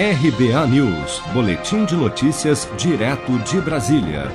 RBA News, Boletim de Notícias, direto de Brasília.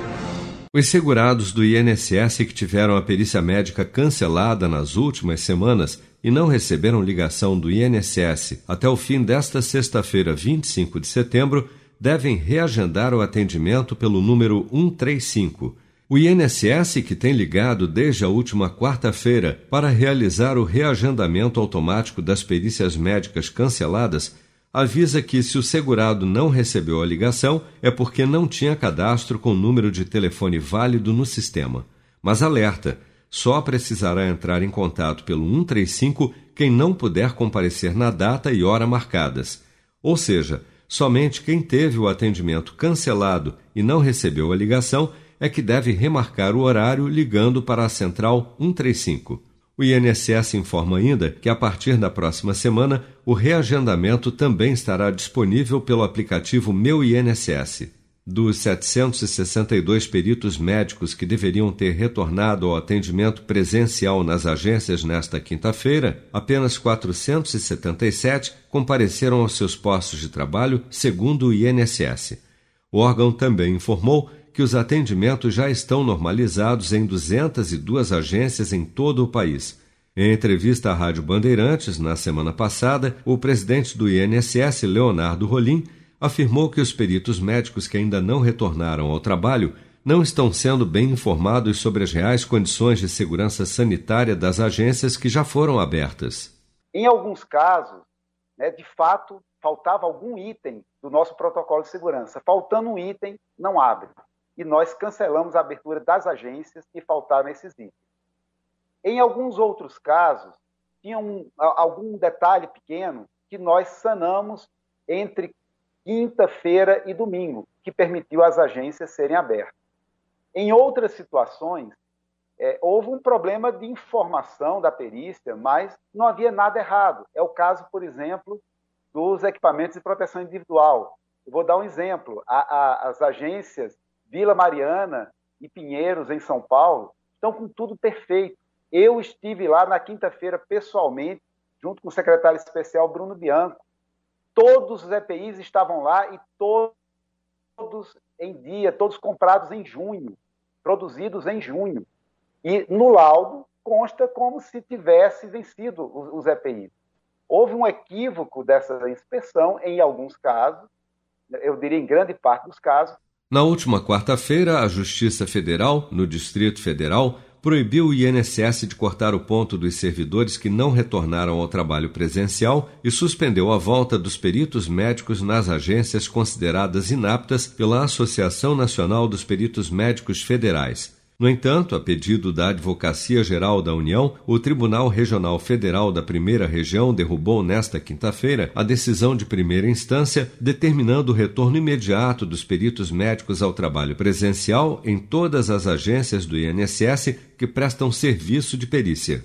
Os segurados do INSS que tiveram a perícia médica cancelada nas últimas semanas e não receberam ligação do INSS até o fim desta sexta-feira, 25 de setembro, devem reagendar o atendimento pelo número 135. O INSS, que tem ligado desde a última quarta-feira para realizar o reagendamento automático das perícias médicas canceladas, avisa que se o segurado não recebeu a ligação é porque não tinha cadastro com número de telefone válido no sistema. Mas alerta: só precisará entrar em contato pelo 135 quem não puder comparecer na data e hora marcadas. Ou seja, somente quem teve o atendimento cancelado e não recebeu a ligação é que deve remarcar o horário ligando para a central 135. O INSS informa ainda que, a partir da próxima semana, o reagendamento também estará disponível pelo aplicativo Meu INSS. Dos 762 peritos médicos que deveriam ter retornado ao atendimento presencial nas agências nesta quinta-feira, apenas 477 compareceram aos seus postos de trabalho, segundo o INSS. O órgão também informou que os atendimentos já estão normalizados em 202 agências em todo o país. Em entrevista à Rádio Bandeirantes, na semana passada, o presidente do INSS, Leonardo Rolim, afirmou que os peritos médicos que ainda não retornaram ao trabalho não estão sendo bem informados sobre as reais condições de segurança sanitária das agências que já foram abertas. Em alguns casos, né, de fato, faltava algum item do nosso protocolo de segurança. Faltando um item, não abre e nós cancelamos a abertura das agências que faltaram esses itens. Em alguns outros casos, tinha um, algum detalhe pequeno que nós sanamos entre quinta-feira e domingo, que permitiu as agências serem abertas. Em outras situações, é, houve um problema de informação da perícia, mas não havia nada errado. É o caso, por exemplo, dos equipamentos de proteção individual. Eu vou dar um exemplo. A, a, as agências Vila Mariana e Pinheiros, em São Paulo, estão com tudo perfeito. Eu estive lá na quinta-feira pessoalmente, junto com o secretário especial Bruno Bianco. Todos os EPIs estavam lá e todos em dia, todos comprados em junho, produzidos em junho. E no laudo consta como se tivesse vencido os EPIs. Houve um equívoco dessa inspeção em alguns casos, eu diria em grande parte dos casos, na última quarta-feira, a Justiça Federal, no Distrito Federal, proibiu o INSS de cortar o ponto dos servidores que não retornaram ao trabalho presencial e suspendeu a volta dos peritos médicos nas agências consideradas inaptas pela Associação Nacional dos Peritos Médicos Federais. No entanto, a pedido da Advocacia Geral da União, o Tribunal Regional Federal da Primeira Região derrubou nesta quinta-feira a decisão de primeira instância determinando o retorno imediato dos peritos médicos ao trabalho presencial em todas as agências do INSS que prestam serviço de perícia.